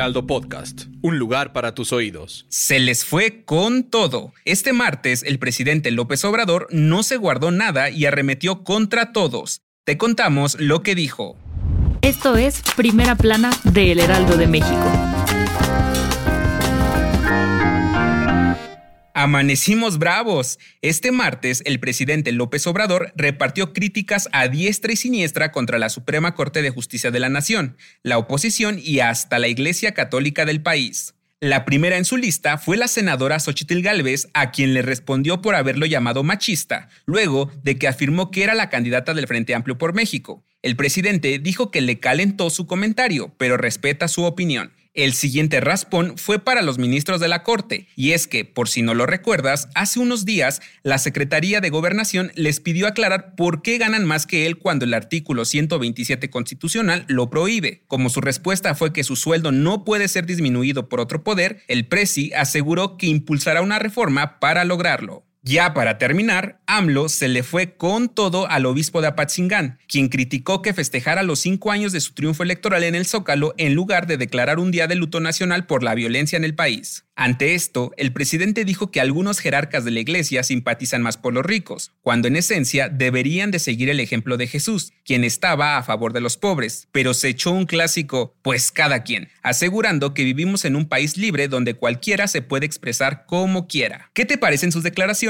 Heraldo Podcast, un lugar para tus oídos. Se les fue con todo. Este martes, el presidente López Obrador no se guardó nada y arremetió contra todos. Te contamos lo que dijo. Esto es Primera Plana de El Heraldo de México. Amanecimos bravos. Este martes, el presidente López Obrador repartió críticas a diestra y siniestra contra la Suprema Corte de Justicia de la Nación, la oposición y hasta la Iglesia Católica del país. La primera en su lista fue la senadora Xochitl Gálvez, a quien le respondió por haberlo llamado machista, luego de que afirmó que era la candidata del Frente Amplio por México. El presidente dijo que le calentó su comentario, pero respeta su opinión. El siguiente raspón fue para los ministros de la Corte, y es que, por si no lo recuerdas, hace unos días la Secretaría de Gobernación les pidió aclarar por qué ganan más que él cuando el artículo 127 constitucional lo prohíbe. Como su respuesta fue que su sueldo no puede ser disminuido por otro poder, el Presi aseguró que impulsará una reforma para lograrlo. Ya para terminar, AMLO se le fue con todo al obispo de Apatzingán, quien criticó que festejara los cinco años de su triunfo electoral en el Zócalo en lugar de declarar un día de luto nacional por la violencia en el país. Ante esto, el presidente dijo que algunos jerarcas de la iglesia simpatizan más por los ricos, cuando en esencia deberían de seguir el ejemplo de Jesús, quien estaba a favor de los pobres, pero se echó un clásico, pues cada quien, asegurando que vivimos en un país libre donde cualquiera se puede expresar como quiera. ¿Qué te parecen sus declaraciones?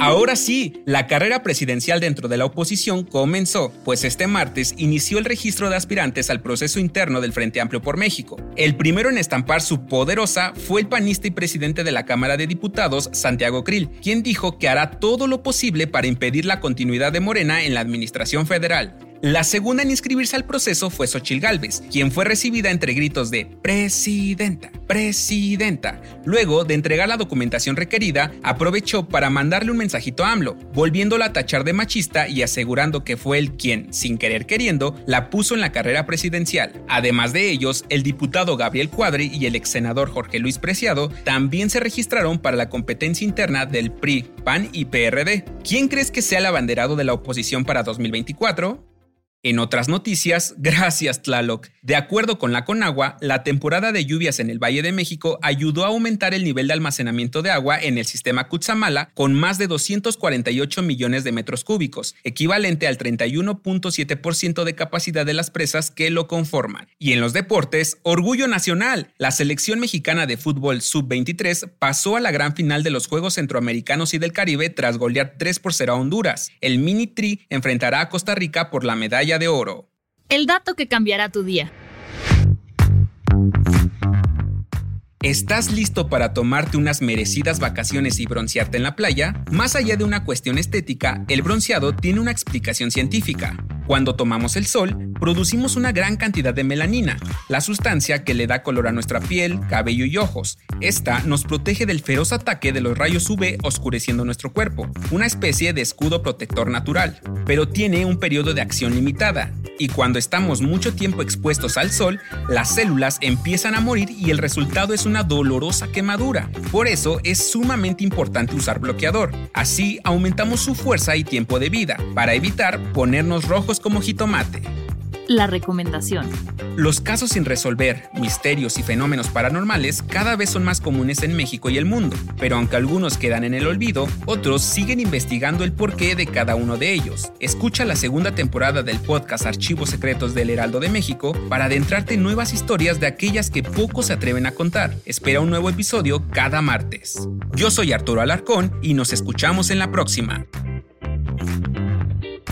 Ahora sí, la carrera presidencial dentro de la oposición comenzó, pues este martes inició el registro de aspirantes al proceso interno del Frente Amplio por México. El primero en estampar su poderosa fue el panista y presidente de la Cámara de Diputados, Santiago Krill, quien dijo que hará todo lo posible para impedir la continuidad de Morena en la administración federal. La segunda en inscribirse al proceso fue Xochil Gálvez, quien fue recibida entre gritos de Presidenta, Presidenta. Luego de entregar la documentación requerida, aprovechó para mandarle un mensajito a AMLO, volviéndola a tachar de machista y asegurando que fue él quien, sin querer queriendo, la puso en la carrera presidencial. Además de ellos, el diputado Gabriel Cuadri y el ex senador Jorge Luis Preciado también se registraron para la competencia interna del PRI, PAN y PRD. ¿Quién crees que sea el abanderado de la oposición para 2024? En otras noticias, gracias Tlaloc. De acuerdo con la Conagua, la temporada de lluvias en el Valle de México ayudó a aumentar el nivel de almacenamiento de agua en el sistema Cutzamala con más de 248 millones de metros cúbicos, equivalente al 31.7% de capacidad de las presas que lo conforman. Y en los deportes, orgullo nacional. La selección mexicana de fútbol sub-23 pasó a la gran final de los Juegos Centroamericanos y del Caribe tras golear 3 por 0 a Honduras. El Mini Tri enfrentará a Costa Rica por la medalla de oro. El dato que cambiará tu día. ¿Estás listo para tomarte unas merecidas vacaciones y broncearte en la playa? Más allá de una cuestión estética, el bronceado tiene una explicación científica. Cuando tomamos el sol, producimos una gran cantidad de melanina, la sustancia que le da color a nuestra piel, cabello y ojos. Esta nos protege del feroz ataque de los rayos UV oscureciendo nuestro cuerpo, una especie de escudo protector natural, pero tiene un periodo de acción limitada, y cuando estamos mucho tiempo expuestos al sol, las células empiezan a morir y el resultado es una dolorosa quemadura. Por eso es sumamente importante usar bloqueador. Así aumentamos su fuerza y tiempo de vida, para evitar ponernos rojos como jitomate la recomendación. Los casos sin resolver, misterios y fenómenos paranormales cada vez son más comunes en México y el mundo, pero aunque algunos quedan en el olvido, otros siguen investigando el porqué de cada uno de ellos. Escucha la segunda temporada del podcast Archivos Secretos del Heraldo de México para adentrarte en nuevas historias de aquellas que pocos se atreven a contar. Espera un nuevo episodio cada martes. Yo soy Arturo Alarcón y nos escuchamos en la próxima.